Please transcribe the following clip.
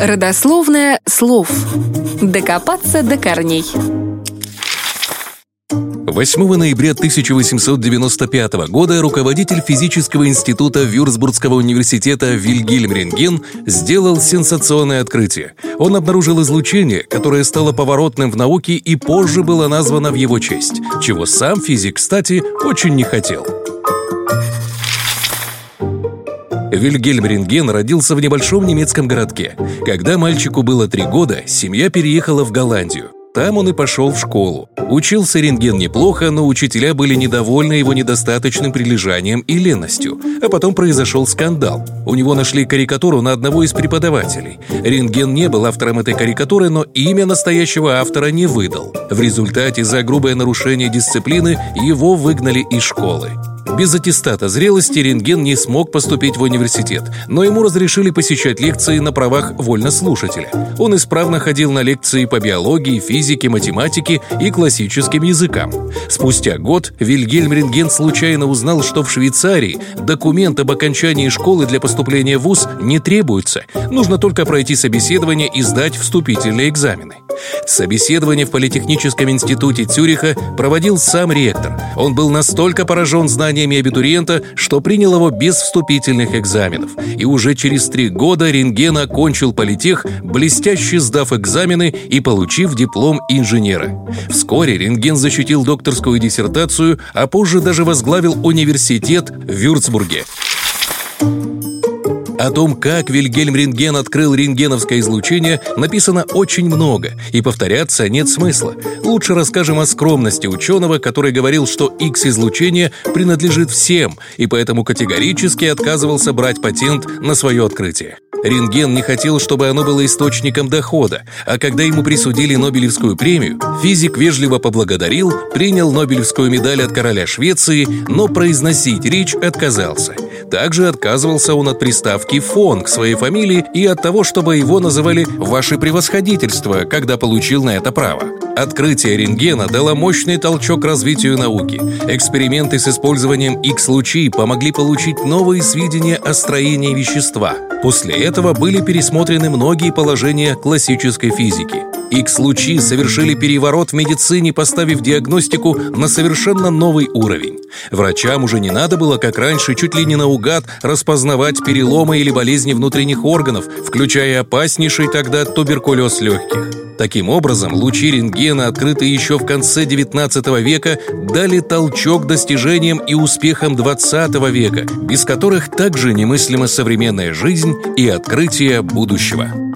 Родословное слов. Докопаться до корней. 8 ноября 1895 года руководитель физического института Вюрцбургского университета Вильгельм Рентген сделал сенсационное открытие. Он обнаружил излучение, которое стало поворотным в науке и позже было названо в его честь, чего сам физик, кстати, очень не хотел. Вильгельм Рентген родился в небольшом немецком городке. Когда мальчику было три года, семья переехала в Голландию. Там он и пошел в школу. Учился рентген неплохо, но учителя были недовольны его недостаточным прилежанием и ленностью. А потом произошел скандал. У него нашли карикатуру на одного из преподавателей. Рентген не был автором этой карикатуры, но имя настоящего автора не выдал. В результате за грубое нарушение дисциплины его выгнали из школы. Без аттестата зрелости рентген не смог поступить в университет, но ему разрешили посещать лекции на правах вольнослушателя. Он исправно ходил на лекции по биологии, физике, математике и классическим языкам. Спустя год Вильгельм Рентген случайно узнал, что в Швейцарии документ об окончании школы для поступления в ВУЗ не требуется, нужно только пройти собеседование и сдать вступительные экзамены. Собеседование в Политехническом институте Цюриха проводил сам ректор. Он был настолько поражен знаниями абитуриента, что принял его без вступительных экзаменов. И уже через три года Рентген окончил политех, блестяще сдав экзамены и получив диплом инженера. Вскоре Рентген защитил докторскую диссертацию, а позже даже возглавил университет в Вюрцбурге. О том, как Вильгельм Рентген открыл рентгеновское излучение, написано очень много, и повторяться нет смысла. Лучше расскажем о скромности ученого, который говорил, что X-излучение принадлежит всем, и поэтому категорически отказывался брать патент на свое открытие. Рентген не хотел, чтобы оно было источником дохода, а когда ему присудили Нобелевскую премию, физик вежливо поблагодарил, принял Нобелевскую медаль от короля Швеции, но произносить речь отказался. Также отказывался он от приставки «фон» к своей фамилии и от того, чтобы его называли «ваше превосходительство», когда получил на это право. Открытие рентгена дало мощный толчок развитию науки. Эксперименты с использованием X-лучей помогли получить новые сведения о строении вещества. После этого были пересмотрены многие положения классической физики. X-лучи совершили переворот в медицине, поставив диагностику на совершенно новый уровень. Врачам уже не надо было, как раньше, чуть ли не наугад распознавать переломы или болезни внутренних органов, включая опаснейший тогда туберкулез легких. Таким образом, лучи рентгена, открытые еще в конце XIX века, дали толчок достижениям и успехам XX века, без которых также немыслима современная жизнь и открытие будущего.